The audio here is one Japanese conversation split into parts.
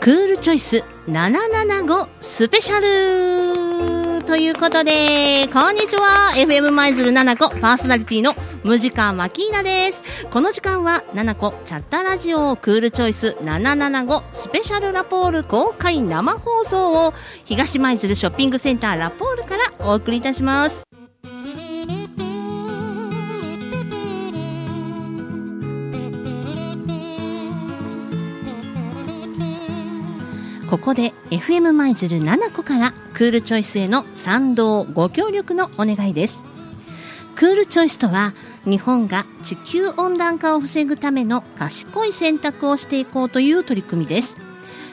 クールチョイス775スペシャル。ということで、こんにちは。FM 舞鶴7個パーソナリティのムジカマキーナです。この時間は7個チャッタラジオクールチョイス775スペシャルラポール公開生放送を東舞鶴ショッピングセンターラポールからお送りいたします。ここで FM 舞鶴7個からクールチョイスへの賛同ご協力のお願いです。クールチョイスとは日本が地球温暖化を防ぐための賢い選択をしていこうという取り組みです。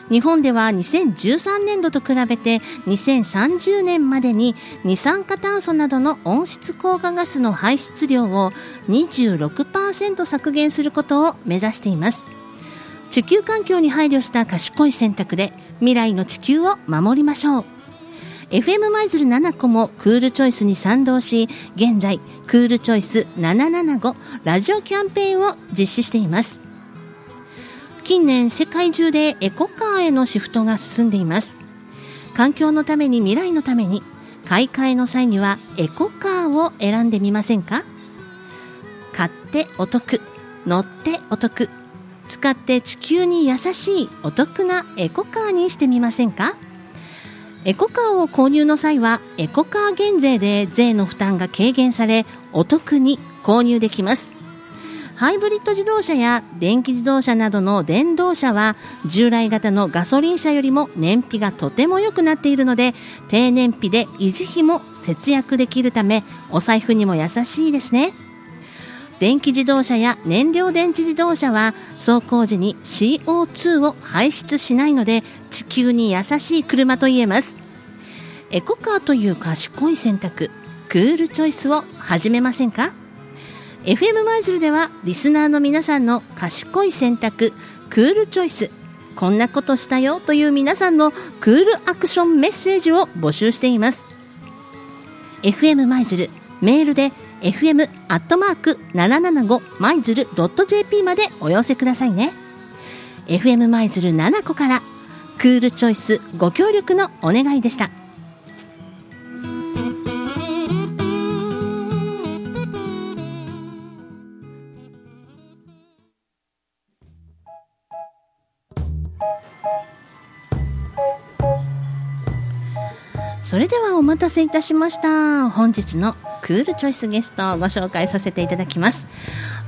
日本では2013年度と比べて2030年までに二酸化炭素などの温室効果ガスの排出量を26%削減することを目指しています。地球環境に配慮した賢い選択で未来の地球を守りましょう。FM 舞鶴7個もクールチョイスに賛同し現在クールチョイス775ラジオキャンペーンを実施しています。近年世界中でエコカーへのシフトが進んでいます。環境のために未来のために買い替えの際にはエコカーを選んでみませんか？買ってお得乗ってお得使って地球に優しいお得なエコカーにしてみませんか？エコカーを購入の際はエコカー減税で税の負担が軽減されお得に購入できます。ハイブリッド自動車や電気自動車などの電動車は従来型のガソリン車よりも燃費がとても良くなっているので低燃費で維持費も節約できるためお財布にも優しいですね。電気自動車や燃料電池自動車は走行時に CO2 を排出しないので地球に優しい車と言えます。エコカーという賢い選択クールチョイスを始めませんか？FM 舞鶴ではリスナーの皆さんの賢い選択クールチョイス。こんなことしたよという皆さんのクールアクションメッセージを募集しています。FM 舞鶴メールで fm アットマーク七七五マイズル .jp までお寄せくださいね。FM マイズル七個からクールチョイスご協力のお願いでした。それではお待たせいたしました。本日のクールチョイスゲストをご紹介させていただきます。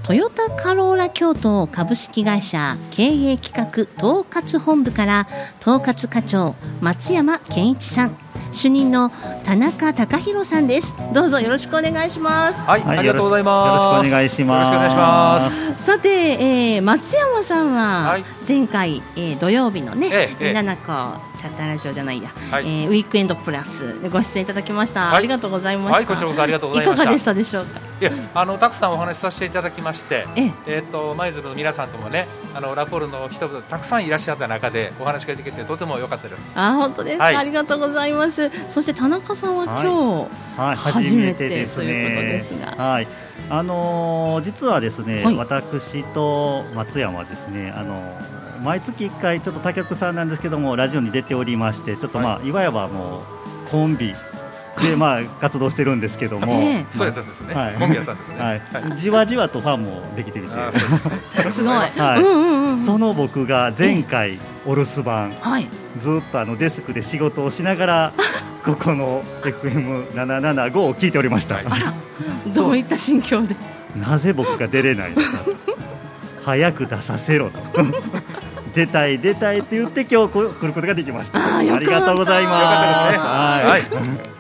トヨタカローラ京都株式会社経営企画統括本部から統括課長松山健一さん。主任の田中隆弘さんです。どうぞよろしくお願いします。はい、はいありがとうございます。よろしくお願いします。よろしくお願いします。さて、えー松山さんははい。前回、えー土曜日のね、ええええ。7個チャッターラジオじゃないや、はい。えーウィークエンドプラスでご出演いただきました、はい。ありがとうございました、はい、こちらこそありがとうございました。いかがでしたでしょうか？いや、あのたくさんお話しさせていただきまして、ええ。えっ、と舞鶴の皆さんともね、あのラポールの人々たくさんいらっしゃった中でお話ができてとても良かったです。あ本当ですか、はい。ありがとうございます。そして田中さんは今日、はい、初初めてということですね。が。はい、あのー実はですね、はい。私と松山はですね、あのー毎月1回ちょっと他局さんなんですけどもラジオに出ておりまして、ちょっとまあ、い、わばもうコンビでまあ活動してるんですけども、ええ。そうやったんですね。はい。コンビやったんですね。はい、じわじわとファンもできてみて、す すごい、はい。うんうんうんその僕が前回お留守番。はい。ずっとあのデスクで仕事をしながら ここの FM775 を聞いておりました、はい。どういった心境で？なぜ僕が出れないのかと。早く出させろと。出たい出たいって言って今日こ来ることができました。ありがとうございます。よかったですね。はい、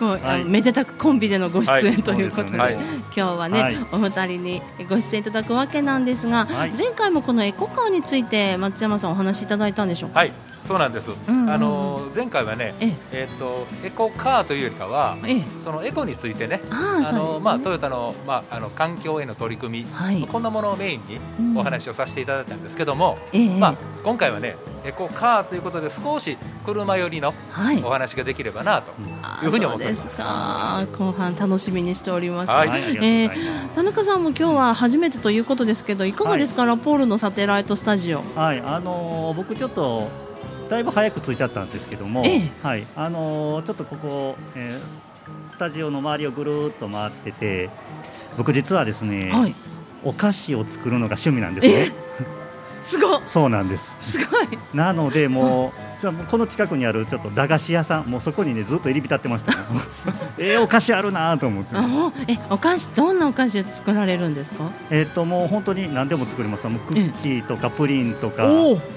こう、あはい。のめでたくコンビでのご出演、はいということで、はい今日はね、はい。お二人にご出演いただくわけなんですが、はい。前回もこのエコカーについて松山さんお話しいただいたんでしょうか？はい、そうなんです。んうんうん。あの前回はね、ええ。えっ、とエコカーというよりかは、ええ、そのエコについてね、ああ、あそうですね。のまあトヨタのまああの環境への取り組み、はい、こんなものをメインにうん。お話をさせていただいたんですけども、ええ、まあ今回はねエコカーということで少し車寄りのはい。お話ができればなとあいうふうに思ってます。そうですか。後半楽しみにしております、はい。はい、ありがとうございます。田中さんも今日は初めてということですけどいかがですか、ラポールのサテライトスタジオ。はい、あのー僕ちょっとだいぶ早く着いちゃったんですけども、ええ。はい、あのーちょっとここ、えースタジオの周りをぐるーっと回ってて、僕実はですね、はい。お菓子を作るのが趣味なんですね。すごいそうなんです。すごい。なのでもうこの近くにあるちょっと駄菓子屋さん、もうそこにねずっと入り浸ってましたよ。ええお菓子あるなと思って。えお菓子どんなお菓子作られるんですか？えっともう本当に何でも作ります。もうクッキーとかプリンとか、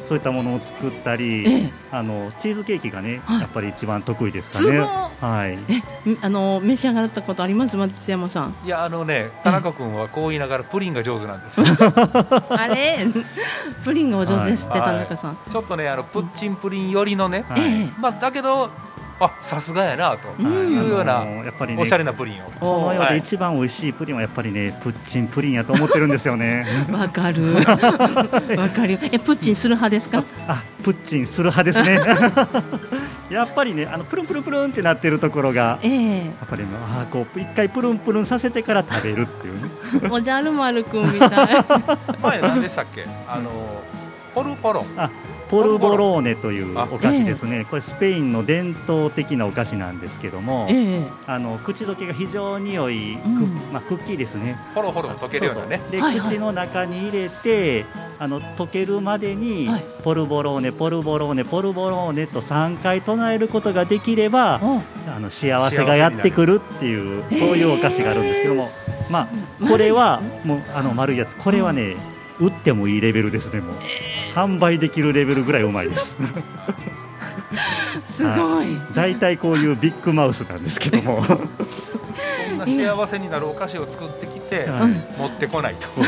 そういったものを作ったり、ええ。あのチーズケーキがね、はい。やっぱり一番得意ですすごいかね。はい。えんあの召し上がったことあります？松山さん。いやあのね田中君はこう言いながらプリンが上手なんです。よ あれ？プリンがお上手ですって、はい。田中さん、ちょっとねあのプッチンプリン寄りのね、まあだけどあさすがやなと。うん。いうようなやっぱりねおしゃれなプリンを。この世はい。で一番美味しいプリンはやっぱりねプッチンプリンやと思ってるんですよね。わかる。わかるよ。えプッチンする派ですか？あプッチンする派ですね。やっぱりねあのプルンプルンプルンってなってるところが。ええ。やっぱりねあーこう一回プルンプルンさせてから食べるっていうね。おじゃる丸くんみたい。前何でしたっけ？あのポルポロポルボローネというあお菓子ですね。これスペインの伝統的なお菓子なんですけども、ええ。あの口どけが非常に良い、クうん。まあクッキーですね。ホロホロ溶けるようなね。そうそう。で、はいはい。口の中に入れてあの溶けるまでに、はい。ポルボローネポルボローネポルボローネと3回唱えることができればおあの幸せがやってくるっていうそういうお菓子があるんですけども、まあこれはもうあの丸いやつ。これはね、売ってもいいレベルですねもう、販売できるレベルぐらいうまいです。すごい、大体こういうビッグマウスなんですけども、そんな幸せになるお菓子を作ってきてはい。うん持ってこないと。い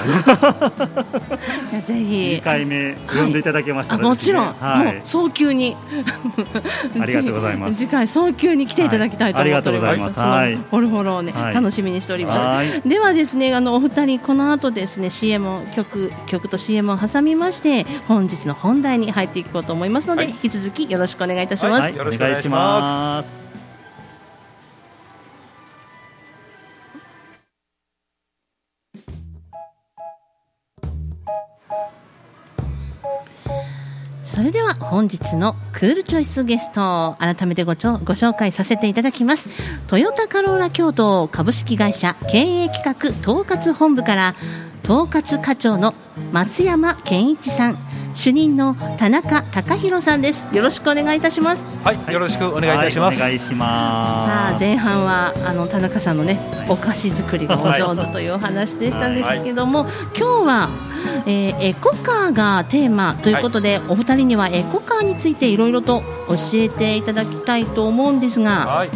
やぜひ。2回目呼んでいただけましたあら、ぜひねもちろん、はい。もう早急に。ありがとうございます。次回早急に来ていただきたいと思っております,、はい。ありがとうございます。はい。そのホルホロをね、はい。楽しみにしております。はい。ではですねあのお二人この後ですね CM を曲曲と CM を挟みまして本日の本題に入っていこうと思いますので、はい。引き続きよろしくお願いいたします、はい、よろしくお願いしますそれでは本日のクールチョイスゲスト改めてごちょご紹介させていただきます。トヨタカローラ京都株式会社経営企画統括本部から統括課長の松山健一さん。主任の田中隆弘さんです。よろしくお願いいたします。はいよろしくお願いいたします、はい、お願いします。さあ前半はあの田中さんのねお菓子作りがお上手というお話でしたんですけども、今日は、えーエコカーがテーマということで、お二人にはエコカーについていろいろと教えていただきたいと思うんですがはい。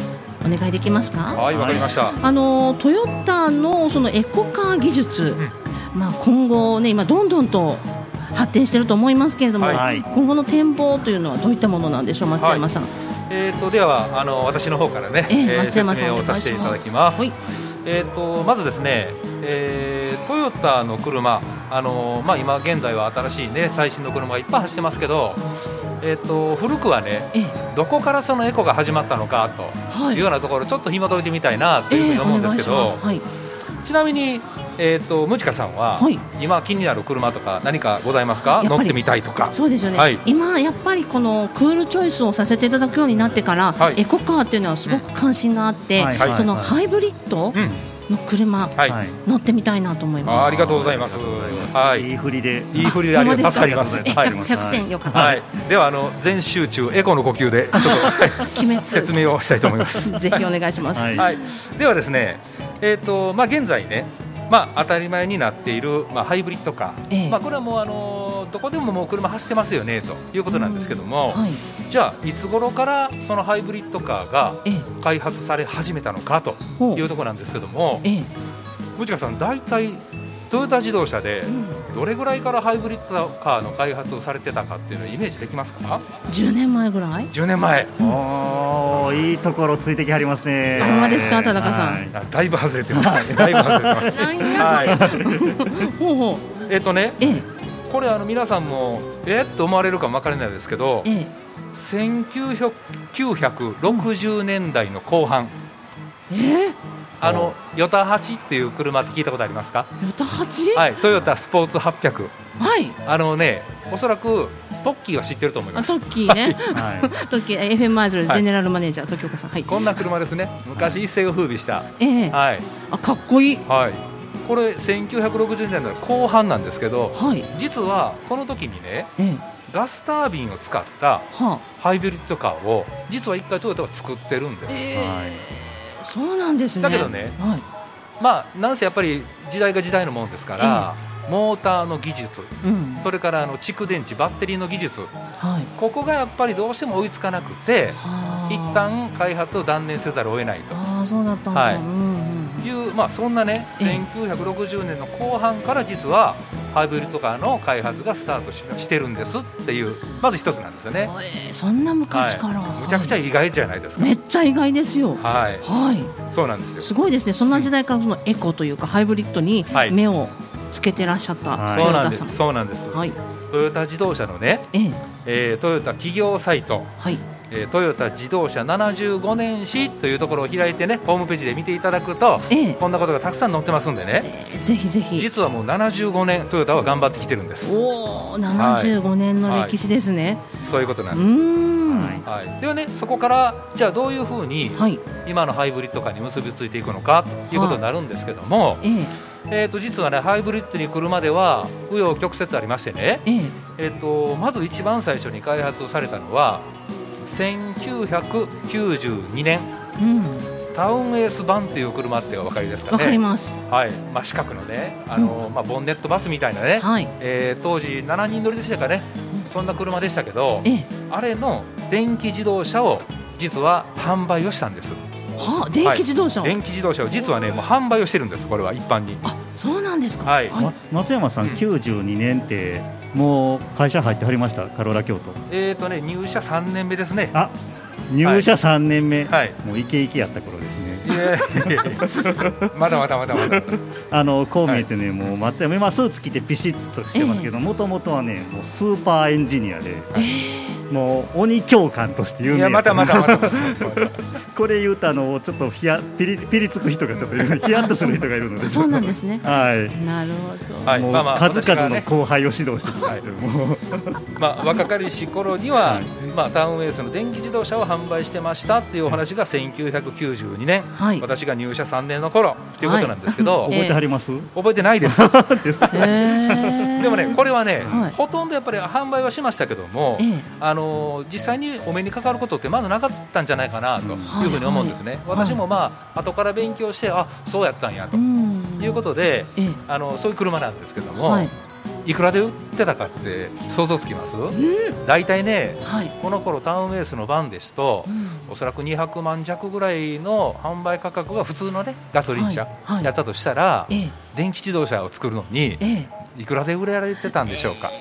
お願いできますか？はいわかりました、あのトヨタのそのエコカー技術、まあ、今後ね今どんどんと発展していると思いますけれども、はい。今後の展望というのはどういったものなんでしょう松山さん、えー、とではあの私の方からね、えええー松山さん説明をさせていただきます。はい。えー、とまずですね、えートヨタの車、あのまあ、今現在は新しい、ね、最新の車がいっぱい走ってますけど、えー、と古くはねええ。どこからそのエコが始まったのかとはいいうようなところちょっと紐解いてみたいなというふうに思うんですけど、えはい。ちなみに、えー、とムチカさんは、はい。今気になる車とか何かございますか？乗ってみたいとか。そうですよね、はい。今やっぱりこのクールチョイスをさせていただくようになってから、はい。エコカーっていうのはすごく関心があって、はいはい。そのはい。ハイブリッドうん。の車、はい。はい乗ってみたいなと思います。あありがとうございます。はい。いい振りで。いい振りでありがとう助かります。えはい。100 100点よかった、はい、ではあの全集中エコの呼吸でちょっと説明をしたいと思います。ぜひお願いします。はい。はい、ではですね、えっ、とまあ現在ね、まあ当たり前になっているまあハイブリッドカー、ええ。まあこれはもうあのどこでももう車走ってますよねということなんですけども、はい、じゃあいつ頃からそのハイブリッドカーがええ、開発され始めたのかというところなんですけども、ええ、さん大体トヨタ自動車でうん。どれぐらいからハイブリッドカーの開発をされてたかっていうのをイメージできますか？10年前ぐらい？10年前。おーいいところついてきはりますね。あほんまですか田中さん？はい。あだいぶ外れてます。だいぶ外れてます。ほうほうえっとねええ、これあの皆さんもえっと思われるかも分からないですけどええ。1960年代の後半。ええあのヨタ8っていう車って聞いたことありますか？ヨタ八はいトヨタスポーツ800はい。あのねおそらくトッキーは知ってると思います。あトッキーね。はい。トッキー FM マイズルゼネラルマネージャー時岡さん。はい。こんな車ですね。昔一世を風靡した。ええ。はい。あかっこいい。はい。これ1960年代の後半なんですけどはい。実はこの時にねええ。ガスタービンを使ったはハイブリッドカーを実は一回トヨタは作ってるんです、あそうなんですね。だけどねはい。まあなんせやっぱり時代が時代のものですから、モーターの技術うん。それからあの蓄電池バッテリーの技術はい。ここがやっぱりどうしても追いつかなくてはあ。一旦開発を断念せざるを得ないと。ああそうだったんだ、はい。うんうんいう、まあ、そんなねええ。1960年の後半から実はハイブリッドカーの開発がスタートししてるんですっていうまず一つなんですよね。えーそんな昔から、はい。むちゃくちゃ意外じゃないですか。めっちゃ意外ですよ。はい、はい。そうなんですよ。すごいですね。そんな時代からそのエコというかハイブリッドにはい。目をつけてらっしゃったはい。そうなんです。そうなんです。はい。トヨタ自動車のね、ええ。えートヨタ企業サイト、はいえートヨタ自動車75年史というところを開いてね、ホームページで見ていただくと、ええ。こんなことがたくさん載ってますんでね、えーぜひぜひ。実はもう75年トヨタは頑張ってきてるんです。おお75年の歴史ですね、そういうことなうんです。はい。はい、ではね、そこからじゃあどういうふうにはい。今のハイブリッドカーに結びついていくのかということになるんですけども、ええ。えー、と実はねハイブリッドに来るまでは紆余曲折ありましてね、ええ。えー、とまず一番最初に開発をされたのは1992年。うん。タウンエース版っていう車ってお分かりですかね。わかります。はい。まあ、四角のねあの、まあ、ボンネットバスみたいなね、はい。えー当時7人乗りでしたかね。そんな車でしたけどええ。あれの電気自動車を実は販売をしたんです。はあ電気自動車を、電気自動車を実はねもう販売をしてるんですこれは一般に。あそうなんですか。はい。ま松山さん、うん。92年ってもう会社入ってはりました？カローラ京都。えーとね入社3年目ですね。あ入社3年目、はい。もうイケイケやった頃ですね。いやいやいや。まだまだまだまだ。あのこう見えてね、もう松山今スーツ着てピシッとしてますけどもともとはねもうスーパーエンジニアでもう鬼教官として有名やいやまたまたまたまたこれ言うとあのちょっとひやピリピリつく人がちょっといる。ヒヤッとする人がいるのでそうなんですね。はい。なるほど、はい。まあまあ数々の後輩を指導してきて、はいも。う まあ、若かりし頃には、はい。まあ、タウンエースの電気自動車を販売してましたっていうお話が1992年、はい。私が入社3年の頃っていうことなんですけど、はい。覚えてはります、覚えてないです。です。でもねこれはね、はい。ほとんどやっぱり販売はしましたけども、ええ。あの実際にお目にかかることってまずなかったんじゃないかなというふうに思うんですね、はい。私もまあ後から勉強してあそうやったんやとうん。いうことで、ええ。あのそういう車なんですけども、はい。い、くらで売ってたかって想像つきます？うん大体ねはい、この頃タウンエースの番ですとうん。おそらく200万弱ぐらいの販売価格が普通のねガソリン車やったとしたら、ええ。電気自動車を作るのにええ。いくらで売られてたんでしょうか？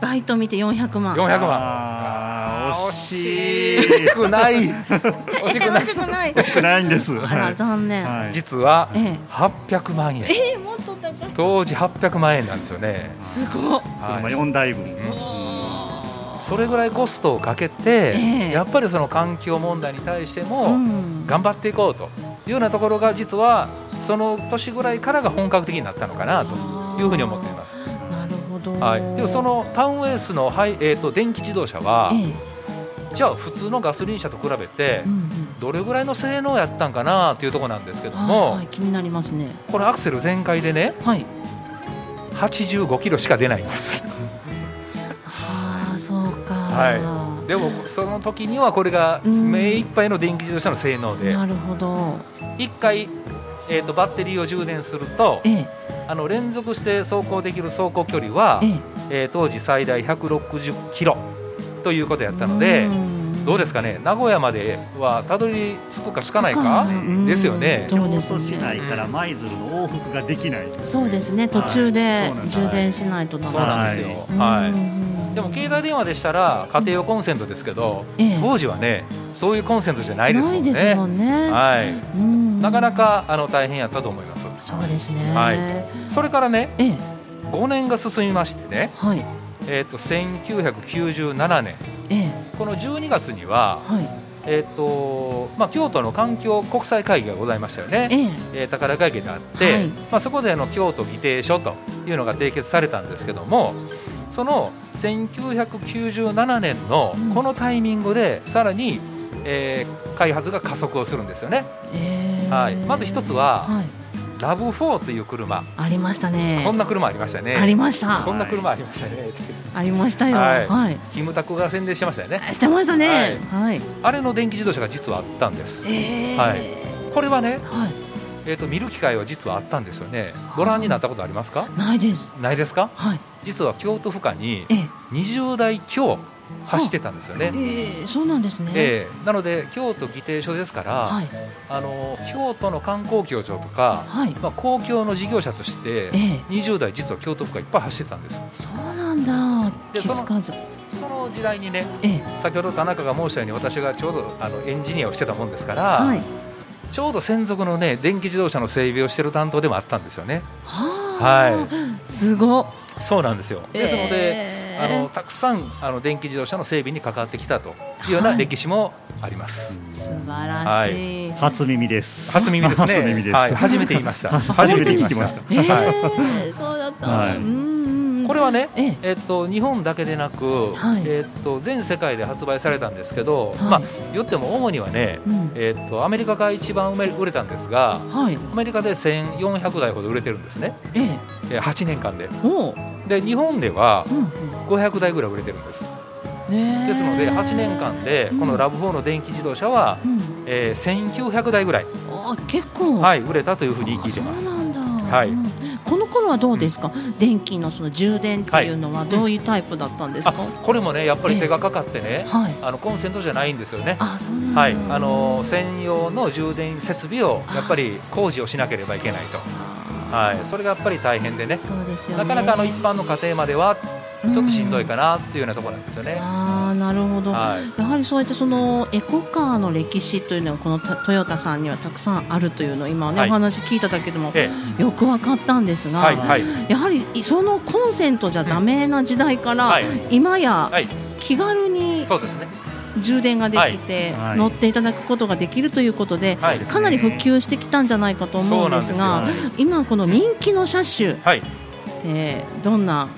バイト見て400万。400万。惜しい。惜しくない。惜しくない。惜しくない。惜しくないんです、あら残念、はい。実はええ。800万円。ええもっと高い当時800万円なんですよね、すごい。4台分、うん。それぐらいコストをかけて、ええ。やっぱりその環境問題に対しても、うん。頑張っていこうというようなところが実はその年ぐらいからが本格的になったのかなというふうに思っています。はい、でもそのタウンエースの、はいえー、と電気自動車は、ええ。じゃあ普通のガソリン車と比べてうんうん。どれぐらいの性能やったんかなというところなんですけどはいも、はい、気になりますね。これアクセル全開でねはい。85キロしか出ないんです。はあそうか。はでもその時にはこれがうん。目いっぱいの電気自動車の性能で。なるほど。1回、えー、とバッテリーを充電するとええ。あの連続して走行できる走行距離はええ。えー当時最大160キロということやったので、どうですかね、名古屋まではたどり着くかつかないかうんですよね。京都市ね内から舞鶴の往復ができない、そうですね。途中でそうなんです。充電しないとダメそうなんですよ。うんはい。うんでも携帯電話でしたら家庭用コンセントですけど、ええ。当時はねそういうコンセントじゃないですもんね。ないですもんね。はい。うん。なかなかあの大変やったと思います。そうですね。はい。それからねええ。5 5年が進みましてね、はいえー、と1997年。ええ。この12月には、はい。えーとまあ、京都の環境国際会議がございましたよね、ええ。えー高田会議であって、はい。まあ、そこでの京都議定書というのが締結されたんですけどもその1997年のうん。このタイミングでさらに、えー開発が加速をするんですよね、ええ。はい、まず一つは、はいラブ4という車、ありましたね。こんな車ありましたね。ありました。こんな車ありましたね。ありましたよ。はい。はい。キムタクが宣伝してましたよね。してましたね。はい。あれの電気自動車が実はあったんです。ええはい。これはね、はい。えー、と見る機会は実はあったんですよね。ご覧になったことありますか？ないです。ないですか？はい。実は京都府下にええ。20台強走ってたんですよね、ええそうなんですね。ええなので京都議定書ですから、はい。あの京都の観光協庁とか、はい。まあ、公共の事業者としてええ。20台実は京都府下いっぱい走ってたんです。そうなんだ。で気づかず。その時代にねええ。先ほど田中が申したように私がちょうどあのエンジニアをしてたもんですから、はい。ちょうど専属のね電気自動車の整備をしてる担当でもあったんですよね。ははすごっ。そうなんですよ。ですので、ええあのたくさんあの電気自動車の整備に関わってきたというようなはい。歴史もあります、素晴らしい、初耳です。初耳ですね。初耳です。はい、初めて言いました。初初めて聞きました。た。えはい。えそうだった、はい。うんこれはね、ええ。えっと、日本だけでなく、はい。えっと、全世界で発売されたんですけど、はい。まあ、言っても主にはね、うん。えっと、アメリカが一番売れたんですがはい。アメリカで1400台ほど売れてるんですね、ええ。えー8年間で。で日本ではうんうん。500台ぐらい売れてるんです。ですので8年間でこのラブ4の電気自動車は、うん。えー1900台ぐらい、あ結構。はい、売れたというふうに聞いてます。あそうなんだ、はい。うんこの頃はどうですか、電気のその充電っていうのはどういうタイプだったんですあか、これもねやっぱり手がかかってね、はい。あのコンセントじゃないんですよね。あそうなんだ。はい、あの専用の充電設備をやっぱり工事をしなければいけないと、あはい、それがやっぱり大変でね、そうですよね。なかなかあの一般の家庭まではちちょっとしんどいかなっていうようなところなんですよね。ああなるほど、はい、やはりそうやってそのエコカーの歴史というのがこのトトヨタさんにはたくさんあるというのを今ね、はい。お話聞いただけでもえよく分かったんですえ、が、はい、はい、やはりそのコンセントじゃダメな時代から、はい。今やはい、気軽にそうですね。充電ができて、はいはい乗っていただくことができるということで、はい、かなり普及してきたんじゃないかと思うんですが今この人気の車種っはい、てどんな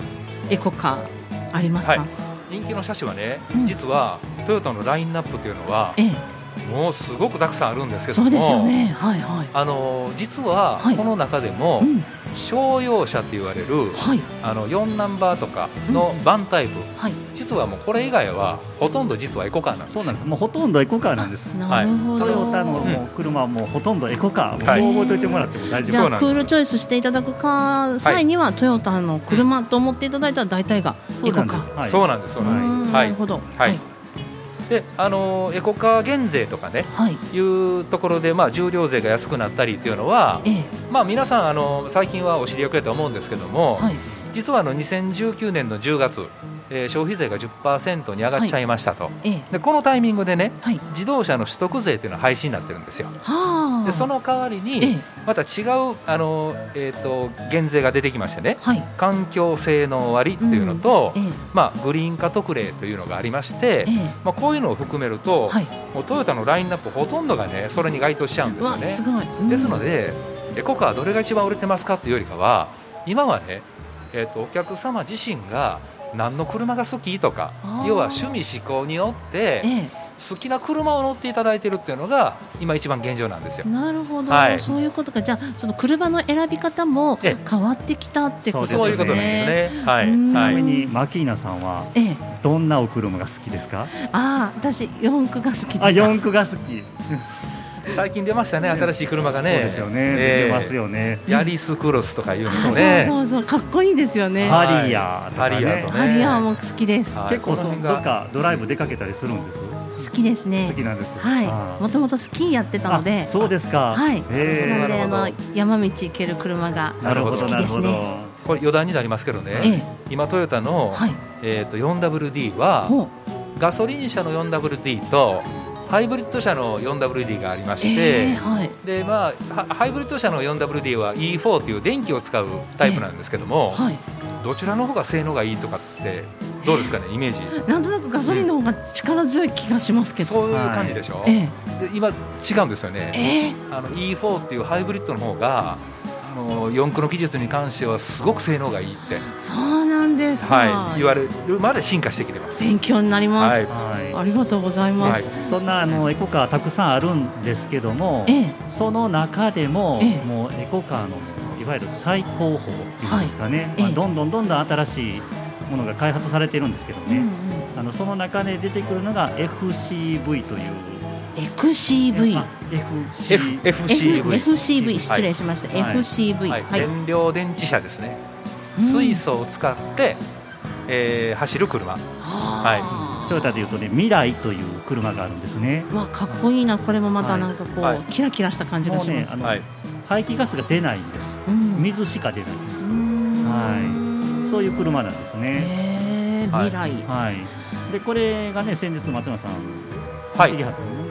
エコカーありますか、はい。人気の車種はね、うん。実はトヨタのラインナップというのはええ。もうすごくたくさんあるんですけども、そうですよね。はいはい。あの実ははい。この中でもうん商用車と言われるはい。あの4ナンバーとかのバンタイプ、はい。実はもうこれ以外はほとんど実はエコカーなんです。そうなんです。もうほとんどエコカーなんです。なるほど、トヨタのうんもう車はもうほとんどエコカー。はいもう覚えておいてもらっても大丈夫。じゃあそうなんです。クールチョイスしていただくか際には、トヨタの車と思っていただいたら大体がエコカー。そうなんです。はい。そうなんです、そううなんです。んはない。るほどはいであのエコカー減税とかねはい。いうところで、まあ、重量税が安くなったりっていうのは、ええ。まあ、皆さんあの最近はお知り合いだと思うんですけども、はい。実はあの2019年の10月、えー消費税が10%に上がっちゃいましたと、ええ。でこのタイミングでねはい。自動車の取得税っていうのは廃止になってるんですよ。はあ。でその代わりえにえまた違うあの、えー、と減税が出てきましてね。はい。環境性能割っていうのと、ええ。まあ、グリーン化特例というのがありまして、ええ。まあ、こういうのを含めると、はい。もうトヨタのラインナップほとんどがねそれに該当しちゃうんですよね。わす。うん。ですのでエコカーどれが一番売れてますかというよりかは今はね、えー、とお客様自身が何の車が好きとか要は趣味嗜好によってええ好きな車を乗っていただいてるっていうのが今一番現状なんですよ。なるほど、はいそういうことかじゃあその車の選び方もええ変わってきたってことですねそういうことなんですね。はい、うんちなはい。みにマキーナさんはええどんなお車が好きですか？ああ私四駆が好きであ、四駆が好き。最近出ましたね、新しい車がね。そうですよね。ええ。出ますよね。ヤリスクロスとかいうあのね。そうそうそう。かっこいいですよね。ハリアーとかハリアーとね。ね。ハリアーも好きです。はい。結構そこのどっかドライブ出かけたりするんです？好きですね。好きなんです。はい。もともとスキーやってたので。あそうですか。はい。なのであの山道行ける車がなるほど好きですなるほど。ねこれ余談になりますけどね、ええ。今トヨタの、はい。えー、と 4WD はほガソリン車の 4WD とハイブリッド車の 4WD がありまして、えーはい。でまあ、はハイブリッド車の 4WD は E4 という電気を使うタイプなんですけども、はい。どちらの方が性能がいいとかってどうですかねイメージ？なんとなくガソリンの方が力強い気がしますけど、そういう感じでしょ、えで今違うんですよね、ええ。あの E4 っていうハイブリッドの方があの四駆の技術に関してはすごく性能がいいって、えそうなんですか、はい、言われるまで進化してきてます。勉強になります、はい。はありがとうございます、はい。そんなあのエコカーたくさんあるんですけども、ええ。その中でも、ええ。もうエコカーのいわゆる最高峰っていうんですかね、はいええ。まあ、どんどんどんどん新しいものが開発されてるんですけどね、うんうん。あのその中で出てくるのが FCV という XCV あ FC F FCV、FCV 失礼しました、はい。FCV はい。はい、燃料電池車ですね、うん。水素を使って、えー走る車、はトヨタでいうとね未来という車があるんですね。わかっこいいな。これもまたなんかこう、はい。キラキラした感じがします、はい、排気ガスが出ないんです。うん。水しか出ないんです。はい。そういう車なんですね。未来、はい。でこれがね先日松山さんはい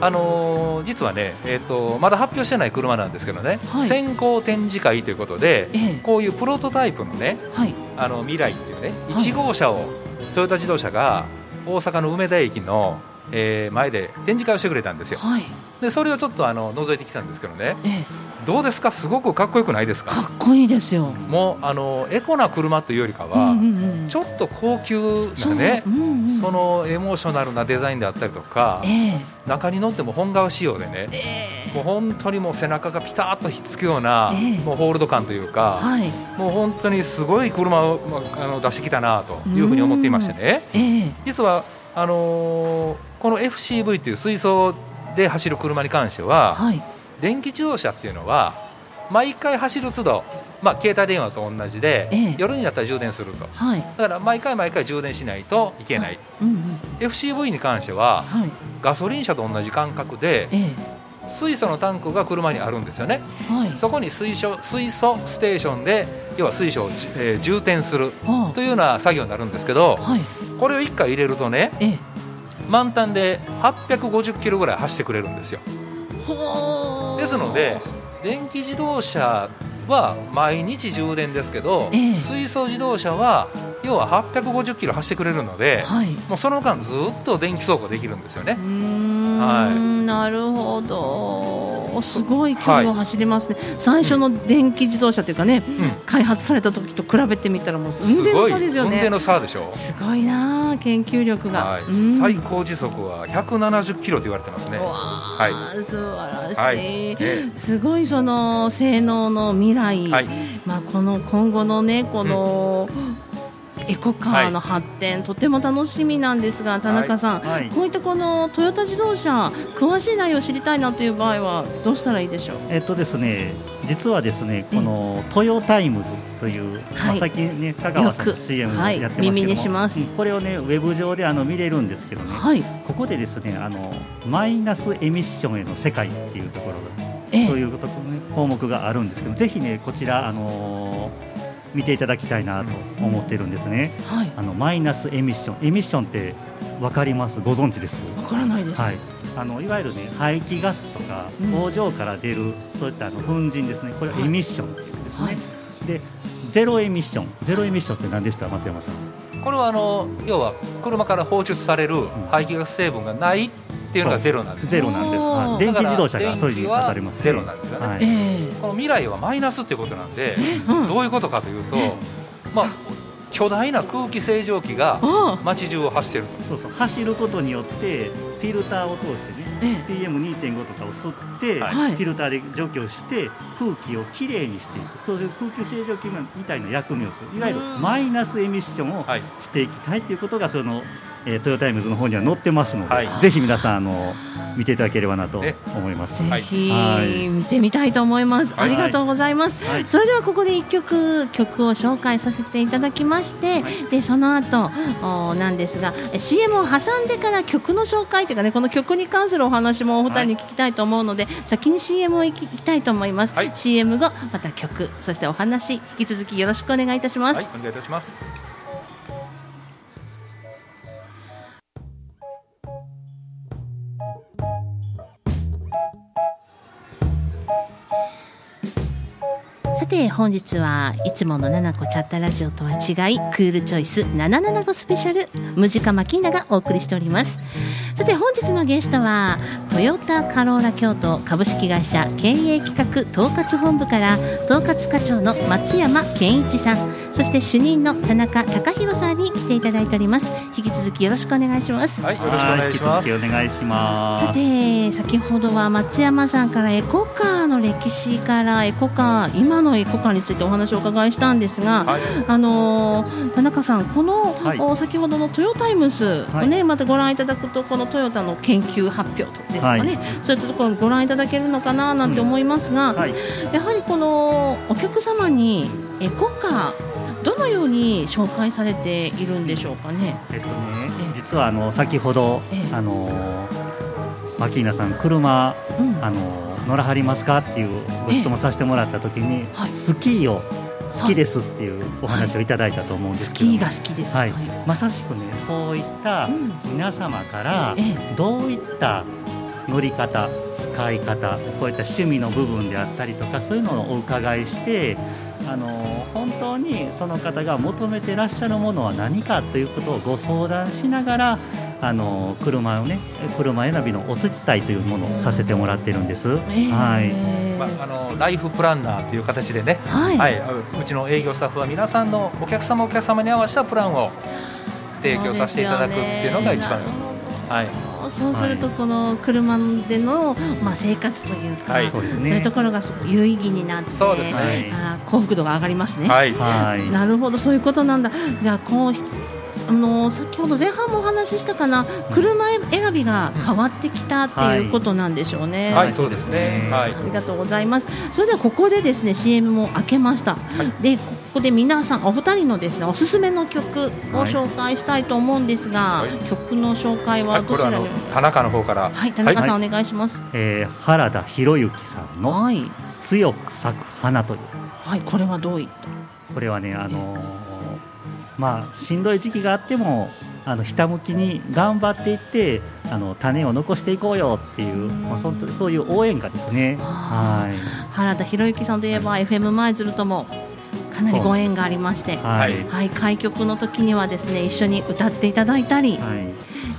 あのー実はね、えー、とまだ発表してない車なんですけどね、はい。先行展示会ということで、ええ。こういうプロトタイプのね、はい。あの未来っていうね、はい。1号車をトヨタ自動車が大阪の梅田駅の、えー前で展示会をしてくれたんですよ。はいでそれをちょっとあの覗いてきたんですけどね、ええ。どうですか、すごくかっこよくないですか？かっこいいですよ、もうあのエコな車というよりかうんは、うんうん。ちょっと高級なねう、んうんそのエモーショナルなデザインであったりとか、ええ。中に乗っても本革仕様でね、えもう本当にもう背中がピタッとひっつくような、ええ。もうホールド感というえか、はい。もう本当にすごい車を、まあ、あの出してきたなというふうに思っていましてね、ええ。実はあのーこの FCV という水素で走る車に関しては、はい。電気自動車っていうのは、毎回走る都度、まあ、携帯電話と同じで、ええ。夜になったら充電すると、はい。だから毎回毎回充電しないといけない、うんうん FCV に関しては、はい。ガソリン車と同じ感覚で、え水素のタンクが車にあるんですよね。そこに水素水素ステーションで要は水素を、えー充填するあというような作業になるんですけどはい。これを1回入れるとねええ満タンで850キロぐらい走ってくれるんですよ。ですので電気自動車は毎日充電ですけど、ええ。水素自動車は要は850キロ走ってくれるので、はい。もうその間ずっと電気走行できるんですよね。はい。なるほどすごい距離を走りますね、最初の電気自動車というかね、うん。開発された時と比べてみたらもう運転の差ですよね。運転の差でしょ。すごいなあ研究力が、はい。うん。最高時速は170キロと言われてますね。うわあ、素晴らしい、はい。ね。すごいその性能の未来、はい。まあ、この今後のねこの、エコカーの発展、とても楽しみなんですが田中さん、はい。こういったこのトヨタ自動車詳しい内容を知りたいなという場合はどうしたらいいでしょう？えっとですね、実はですね、このトヨタイムズという、まあ、はい最近ね、香川さん CM やはいってますけども、耳にします。うんこれをね、ウェブ上であの見れるんですけどね、はい。ここでですね、あのマイナスエミッションへの世界っていうところが、ええ。そういうこと項目があるんですけど、ぜひね、こちら、あのー見ていただきたいなと思ってるんですね。はい。あのマイナスエミッション、エミッションってわかります？ご存知です？わからないです、はい、あのいわゆる、ね、排気ガスとかうん。工場から出る、そういったあの粉塵ですね、これははい。エミッションっていうんですね、はい。でゼロエミッション、ゼロエミッションって何でした、松山さん。これはあの要は車から放出される排気ガス成分がないっていうのがゼロなんです。ゼロなんです、い、電気自動車がそういう当たります、ゼロなんですよね。はい。ええ。この未来はマイナスっていうことなんで、うん。どういうことかというと、まあ巨大な空気清浄機があ街中を走ってると。そうそう。走ることによって、フィルターを通してね、ええ。PM2.5 とかを吸って、はい。フィルターで除去して空気をきれいにしていく。そういう空気清浄機みたいな役目をする。いわゆるうん。マイナスエミッションをはい。していきたいということがその、えートヨタイムズの方には載ってますので、はい。ぜひ皆さんあの見ていただければなとね。思います。ぜはい。ひ見てみたいと思います、はい。ありがとうございます、はい。それではここで一曲曲を紹介させていただきまして、でその後おなんですが CM を挟んでから曲の紹介というかねこの曲に関するお話もお二人に聞きたいと思うので、先に CM を行き行きたいと思います、はい。CM 後また曲そしてお話引き続きよろしくお願いいたします、はい、お願いいたします。さて本日はいつもの七子チャッタラジオとは違いクールチョイス775スペシャルムジカマキーナがお送りしておりますさて本日のゲストはトヨタカローラ京都株式会社経営企画統括本部から統括課長の松山健一さんそして主任の田中隆弘さんに来ていただいております引き続きよろしくお願いしますはい、よろしくお願いします。は引き続きお願いします。さて先ほどは松山さんからエコカーの歴史からエコカー今のエコカーについてお話をお伺いしたんですが、はい、あのー田中さん、この、はい。お先ほどのトヨタイムズをね、はい。またご覧いただくとこのトヨタの研究発表ですかね、はい。そういったところをご覧いただけるのかななんて思いますが、はい、やはりこのお客様にエコカーどのように紹介されているんでしょうかね。えっとねええ、実はあの先ほどええ。あのマキーナさん車うん。あの乗らはりますかっていうご質問させてもらった時に、はい。スキーを好きですっていうお話をいただいたと思うんですけど、スキーが好きです。はい。まさしくねそういったうん。皆様からえどういった乗り方使い方こういった趣味の部分であったりとかそういうのをお伺いしてあの本当にその方が求めてらっしゃるものは何かということをご相談しながらあの車をね車選びのお手伝いというものをさせてもらってるんです。えはい。まあ、あのライフプランナーという形でね、はい、はい、うちの営業スタッフは皆さんのお客様お客様に合わせたプランを提供させていただくっていうのが一番、はい、そうするとこの車での、まあ、生活というか、はい。そういうねところがすごく有意義になってそうですね。はいあー幸福度が上がりますね。はい、はい。なるほどそういうことなんだ。じゃあこうあの先ほど前半もお話ししたかな車選びが変わってきたっていうことなんでしょうね。はい、そうですね、はい。あ、りがとうございます。それではここでですね CM も開けました。でここで皆さんお二人のですねおすすめの曲を紹介したいと思うんですが、はい。曲の紹介は、はいどちらに、田中の方から、はい、田中さん、お願いします。えー原田博之さんのはい、「強く咲く花」という。はい、これはどういった？これはね、あのーまあ、しんどい時期があってもあのひたむきに頑張っていってあの種を残していこうよっていう、うん。まあ、そんそういう応援歌ですね。あはい。原田博之さんといえば FM 舞鶴ともかなりご縁がありまして。はい。はい、開局の時にはですね一緒に歌っていただいたり、はい。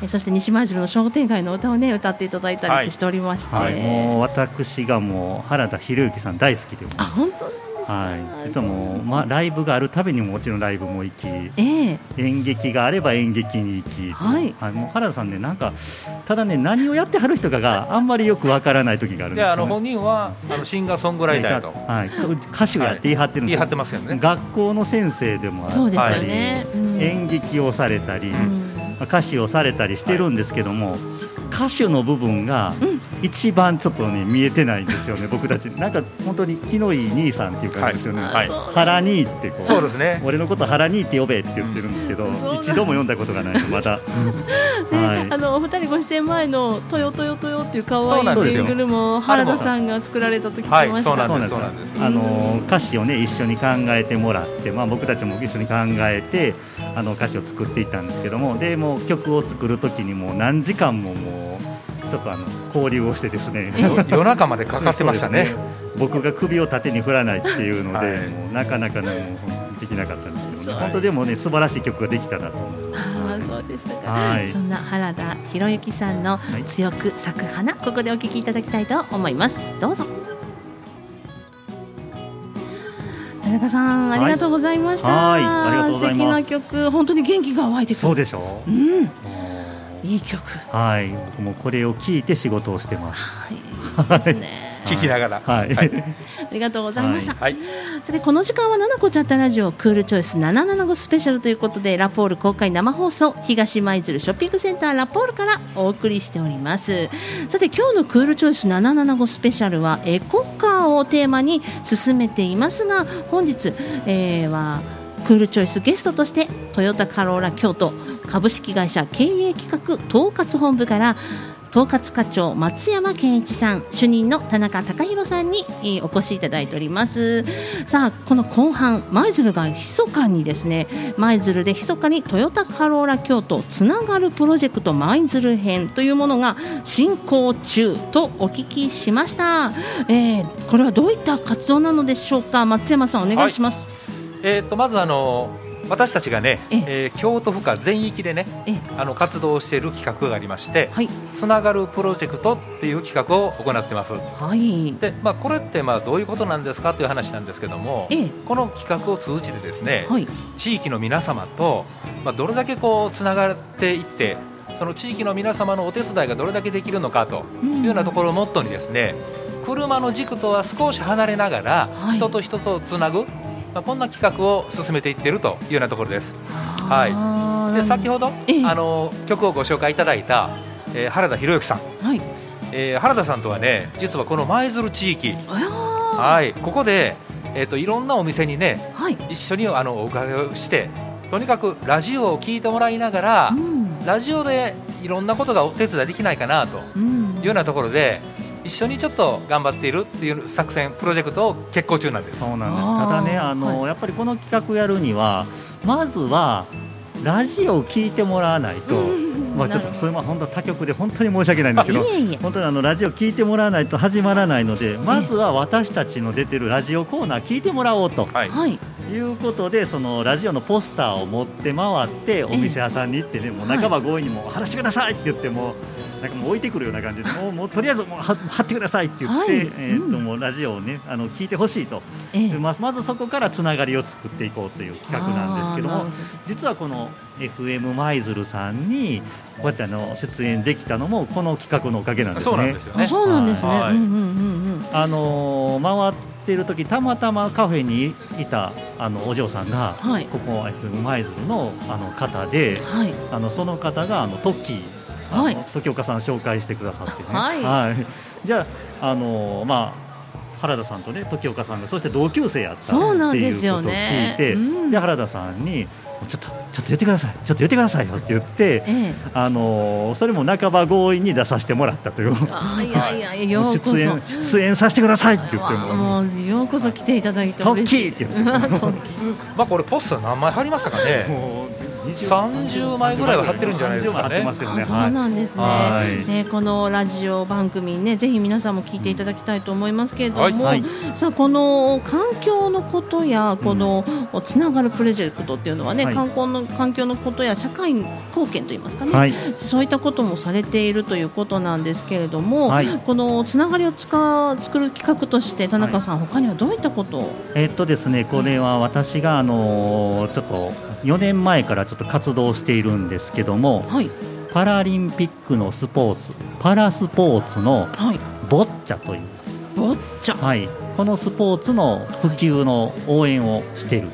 えそして西舞鶴の商店街の歌をね歌っていただいたりしておりまして、はい、もう私がもう原田博之さん大好きでもあ本当で。はい、実はもう、まあ、ライブがあるたびにももちろんライブも行きええ。演劇があれば演劇に行き、はい。もう原田さんねなんかただね何をやってはる人かがあんまりよくわからない時があるんですよ、ね、であの本人はあのシンガーソングライターやと。はい、歌手やって言い張ってるんですよ、言い。張ってますよね。学校の先生でもあそうですったり、よね。うん。演劇をされたり、うん。歌手をされたりしてるんですけども、歌手の部分がうん一番ちょっとね見えてないんですよね、僕たち。なんか本当に気のいい兄さんっていう感じですよね。はいそうハラ兄ってこうそうですね。俺のことハラ兄って呼べって言ってるんですけど、うん一度も読んだことがないまだ。はいあのお二人ご出演前の「トヨトヨトヨ」っていう可愛いジングルも原田さんが作られたと聞きまはい、した。そうなんです。あの歌詞をね一緒に考えてもらって、まあ、僕たちも一緒に考えてあの歌詞を作っていったんですけどもでもう曲を作る時にもう何時間ももうちょっとあの交流をしてですね。よ夜中までかかってましたね。そうです僕が首を縦に振らないっていうので、はい。もうなかなかねできなかったんですけどね。本当でもね素晴らしい曲ができたなと思うああそうでしたか、はい。そんな原田博之さんのはい。強く咲く花、ここでお聞きいただきたいと思います。どうぞ。田中さんありがとうございました、はい。ありがとうございます。素敵な曲本当に元気が湧いてくる。そうでしょう。ん。もいい曲。うはい。僕もこれを聞いて仕事をしてます。はい。ですね。聞きながら。はい、はい。ありがとうございました、はい。さてこの時間は「ななこちゃったラジオクールチョイス775スペシャル」ということでラポール公開生放送東舞鶴ショッピングセンターラポールからお送りしております。さて今日のクールチョイス775スペシャルはエコカーをテーマに進めていますが本日、えーはクールチョイスゲストとしてトヨタカローラ京都株式会社経営企画統括本部から統括課長松山健一さん主任の田中隆弘さんにお越しいただいております。さあこの後半舞鶴が密かにですね舞鶴で密かにトヨタカローラ京都つながるプロジェクト舞鶴編というものが進行中とお聞きしました、えーこれはどういった活動なのでしょうか？松山さんお願いします、えー、とまずあの私たちがね、ええ。えー京都府下全域でねえあの活動している企画がありましてはい。つながるプロジェクトっていう企画を行ってます。はい。で、まあ、これってまあどういうことなんですかという話なんですけどもええ。この企画を通じてですね、はい。地域の皆様と、まあ、どれだけこうつながっていってその地域の皆様のお手伝いがどれだけできるのかというようなところをモットーにですね車の軸とは少し離れながらはい。人と人とつなぐ、まあ、こんな企画を進めていっているというようなところです。はい。で先ほど、ええ。あの曲をご紹介いただいた、えー原田博之さん、はい。えー原田さんとはね実はこの舞鶴地域、ははい、ここで、えー、といろんなお店にねはい。一緒にあのお伺いをしてとにかくラジオを聞いてもらいながら、うん。ラジオでいろんなことがお手伝いできないかなと。うん。いうようなところで一緒にちょっと頑張っているっていう作戦プロジェクトを決行中なんです。そうなんです。ただねあの、やっぱりこの企画やるにはまずはラジオを聞いてもらわないと、うんまあ、ちょっとそれは本当他局で本当に申し訳ないんですけど。本当にあのラジオ聞いてもらわないと始まらないのでまずは私たちの出てるラジオコーナー聞いてもらおうと。はい、はい。いうことでそのラジオのポスターを持って回ってお店屋さんに行ってねもう半ば強引にもう話してくださいって言ってもなんかもう置いてくるような感じでもうもうとりあえずもうは貼ってくださいって言って、はい。えーっとうん。もうラジオをねあの聞いてほしいと。ええ。でまずまずそこからつながりを作っていこうという企画なんですけども実はこの FM 舞鶴さんにこうやってあの出演できたのもこの企画のおかげなんですね。そうなんですよね。そうなんですね、はい。うんうんうんあのー回ってる時たまたまカフェにいたあのお嬢さんが、はい。ここ FM 舞鶴のあの方でうんはい。あのその方があのトッキーはい。時岡さん紹介してくださってね、はい。じゃあ、あのーまあ原田さんとね時岡さんがそして同級生やったってそうなんいうですよことを聞ね。いて、うん。で原田さんにちょっとちょっと言ってください。ちょっと言ってくださいよって言って、ええ。あのーそれも半ば強引に出させてもらったという。あーいやいや い。やようこそ。出演出演させてくださいって言っても。もうようこそ来ていただいてトッ嬉しい。キーって言って まあこれポスター何枚貼りましたかね。もう30枚ぐらいは貼ってるんじゃないですかね。30枚貼ってますよね。あそうなんですね、はい。ねこのラジオ番組ねぜひ皆さんも聞いていただきたいと思いますけれども、はい。はい。さあこの環境のことやこのつながるプロジェクトっていうのはね、はい。観光の環境のことや社会貢献といいますかね、はい。そういったこともされているということなんですけれども、はい。このつながりを使う作る企画として田中さん、他にはどういったことを？えっとですねこれは私があのーちょっと4年前からちょっと活動しているんですけどもはい。パラリンピックのスポーツパラスポーツのはい。ボッチャという、ボッチャ。はい、このスポーツの普及の応援をしている、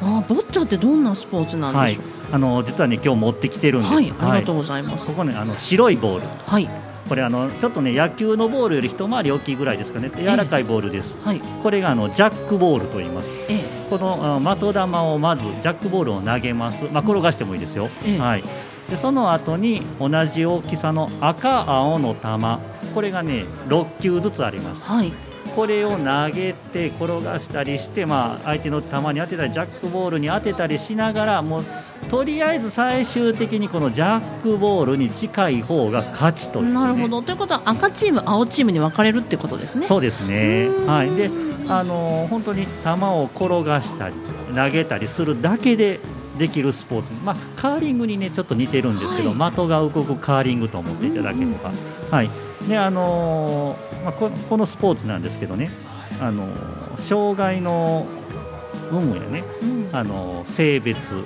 あボッチャってどんなスポーツなんはいでしょう、あの実はね今日持ってきてるんです、はい、ありがとうございます。ここねあの白いボール。はい、これあのちょっとね野球のボールより一回り大きいぐらいですかね。柔らかいボールです、はい、これがあのジャックボールと言います。ええ、このあ的球をまずジャックボールを投げます、まあ、転がしてもいいですよ、ええ。はい、でその後に同じ大きさの赤、青の球。これがね6球ずつあります。はい、これを投げて転がしたりして、まあ、相手の球に当てたりジャックボールに当てたりしながらもうとりあえず最終的にこのジャックボールに近い方が勝ちという、ね、なるほど。ということは赤チーム、青チームに分かれるってことですね。そうですね。はい、であのー本当に球を転がしたり投げたりするだけでできるスポーツ、まあ、カーリングに、ね、ちょっと似てるんですけど、は的が動くカーリングと思っていただければ、はい。であのーまあ、ここのスポーツなんですけどね、あのー障害の有無やね、うん。あのー性別、うん、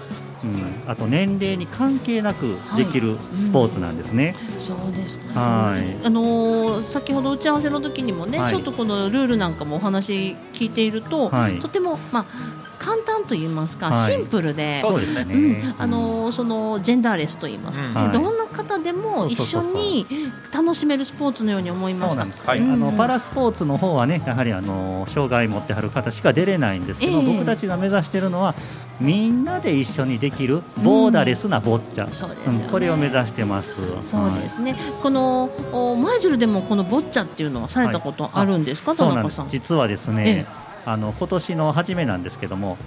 あと年齢に関係なくできるスポーツなんですね。そうです。ね。はい。あのー先ほど打ち合わせの時にもね、はい。ちょっとこのルールなんかもお話聞いていると、はい。とてもまあ簡単と言いますか、はい。シンプルで。そうですね。うん、あのそのジェンダーレスと言いますか、どんな方でも一緒に楽しめるスポーツのように思いました。そうなんです。はい。うん。あのパラスポーツの方はねやはりあの障害持ってはる方しか出れないんですけど、ええ。僕たちが目指しているのはみんなで一緒にできるボーダレスなボッチャ、そうですこれを目指してます。そうですね。このお舞鶴でもこのボッチャっていうのはされたことあるんですか、はい。実はですえね、あの今年の初めなんですけども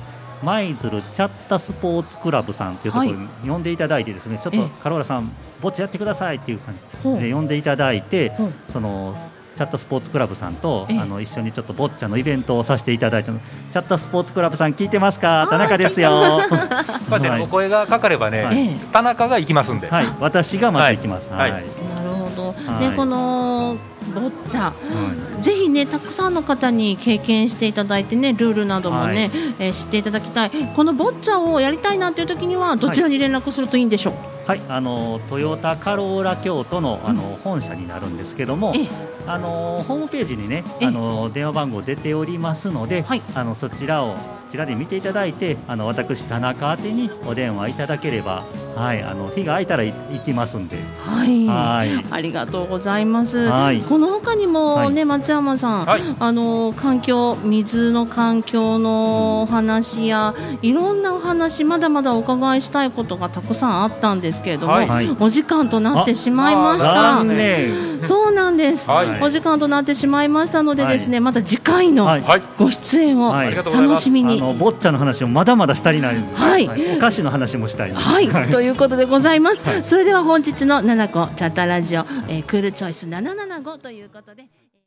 舞鶴チャッタスポーツクラブさんというところに呼んでいただいてですね、ちょっとええカローラさんボッチャやってくださいっていう感じで呼んでいただいて、そのチャッタスポーツクラブさんと、ええ。あの一緒にちょっとボッチャのイベントをさせていただいてチャッタスポーツクラブさん聞いてます。か田中ですよこうやってはいお声がかかればね、田中が行きますんで、はい。私がまず行きます。はい。はい。なるほど。はい。でこのボッチャ。うんぜひねたくさんの方に経験していただいてねルールなどもね、はい。えー知っていただきたい。このボッチャをやりたいなという時にはどちらに連絡するといいんでしょう、はい、あのトヨタカローラ京都のあの、本社になるんですけどもええ、あのホームページにね、ええ。あの電話番号出ておりますので、はい。あのそちらをそちらで見ていただいて、あの私田中宛てにお電話いただければ、はい、あの日が空いたらい行きますんで、はい。はい、ありがとうございます。はい。この他にもね、松山さん、はい。あの環境水の環境のお話やいろんなお話まだまだお伺いしたいことがたくさんあったんですけれども、はい。はいお時間となってしまいました。そうなんです、はい。お時間となってしまいましたのではいですね、また次回のはい。はい、ご出演を楽しみに。ボッチャの話もまだまだしたりない、はい。お菓子の話もしたい。はい、ということでございます。はい。それでは本日の七個チャッターラジオ、えークールチョイス775ということで。